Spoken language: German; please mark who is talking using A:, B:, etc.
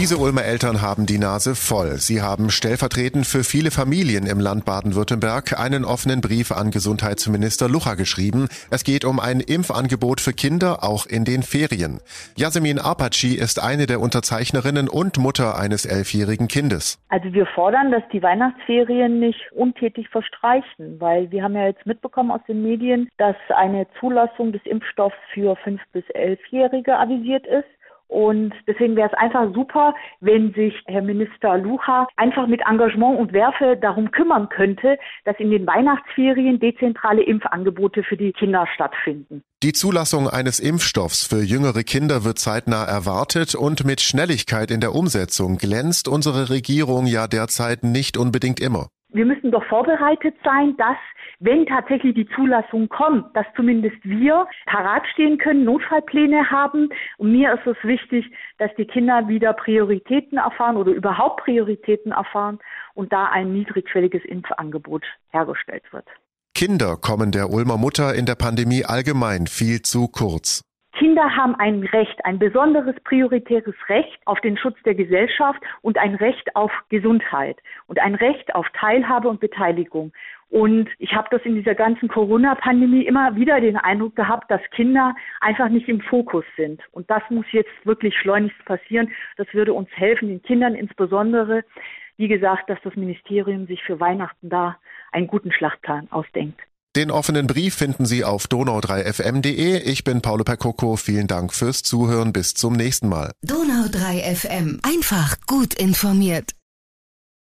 A: Diese Ulmer Eltern haben die Nase voll. Sie haben stellvertretend für viele Familien im Land Baden-Württemberg einen offenen Brief an Gesundheitsminister Lucha geschrieben. Es geht um ein Impfangebot für Kinder, auch in den Ferien. Yasemin Apaci ist eine der Unterzeichnerinnen und Mutter eines elfjährigen Kindes.
B: Also wir fordern, dass die Weihnachtsferien nicht untätig verstreichen, weil wir haben ja jetzt mitbekommen aus den Medien, dass eine Zulassung des Impfstoffs für fünf bis elfjährige avisiert ist. Und deswegen wäre es einfach super, wenn sich Herr Minister Lucha einfach mit Engagement und Werfe darum kümmern könnte, dass in den Weihnachtsferien dezentrale Impfangebote für die Kinder stattfinden.
A: Die Zulassung eines Impfstoffs für jüngere Kinder wird zeitnah erwartet und mit Schnelligkeit in der Umsetzung glänzt unsere Regierung ja derzeit nicht unbedingt immer
B: wir müssen doch vorbereitet sein, dass, wenn tatsächlich die Zulassung kommt, dass zumindest wir parat stehen können, Notfallpläne haben. Und mir ist es wichtig, dass die Kinder wieder Prioritäten erfahren oder überhaupt Prioritäten erfahren und da ein niedrigschwelliges Impfangebot hergestellt wird.
A: Kinder kommen der Ulmer Mutter in der Pandemie allgemein viel zu kurz.
B: Kinder haben ein Recht, ein besonderes prioritäres Recht auf den Schutz der Gesellschaft und ein Recht auf Gesundheit und ein Recht auf Teilhabe und Beteiligung. Und ich habe das in dieser ganzen Corona-Pandemie immer wieder den Eindruck gehabt, dass Kinder einfach nicht im Fokus sind. Und das muss jetzt wirklich schleunigst passieren. Das würde uns helfen, den Kindern insbesondere. Wie gesagt, dass das Ministerium sich für Weihnachten da einen guten Schlachtplan ausdenkt.
A: Den offenen Brief finden Sie auf donau3fm.de. Ich bin Paolo Percoco. Vielen Dank fürs Zuhören. Bis zum nächsten Mal.
C: Donau3fm. Einfach gut informiert.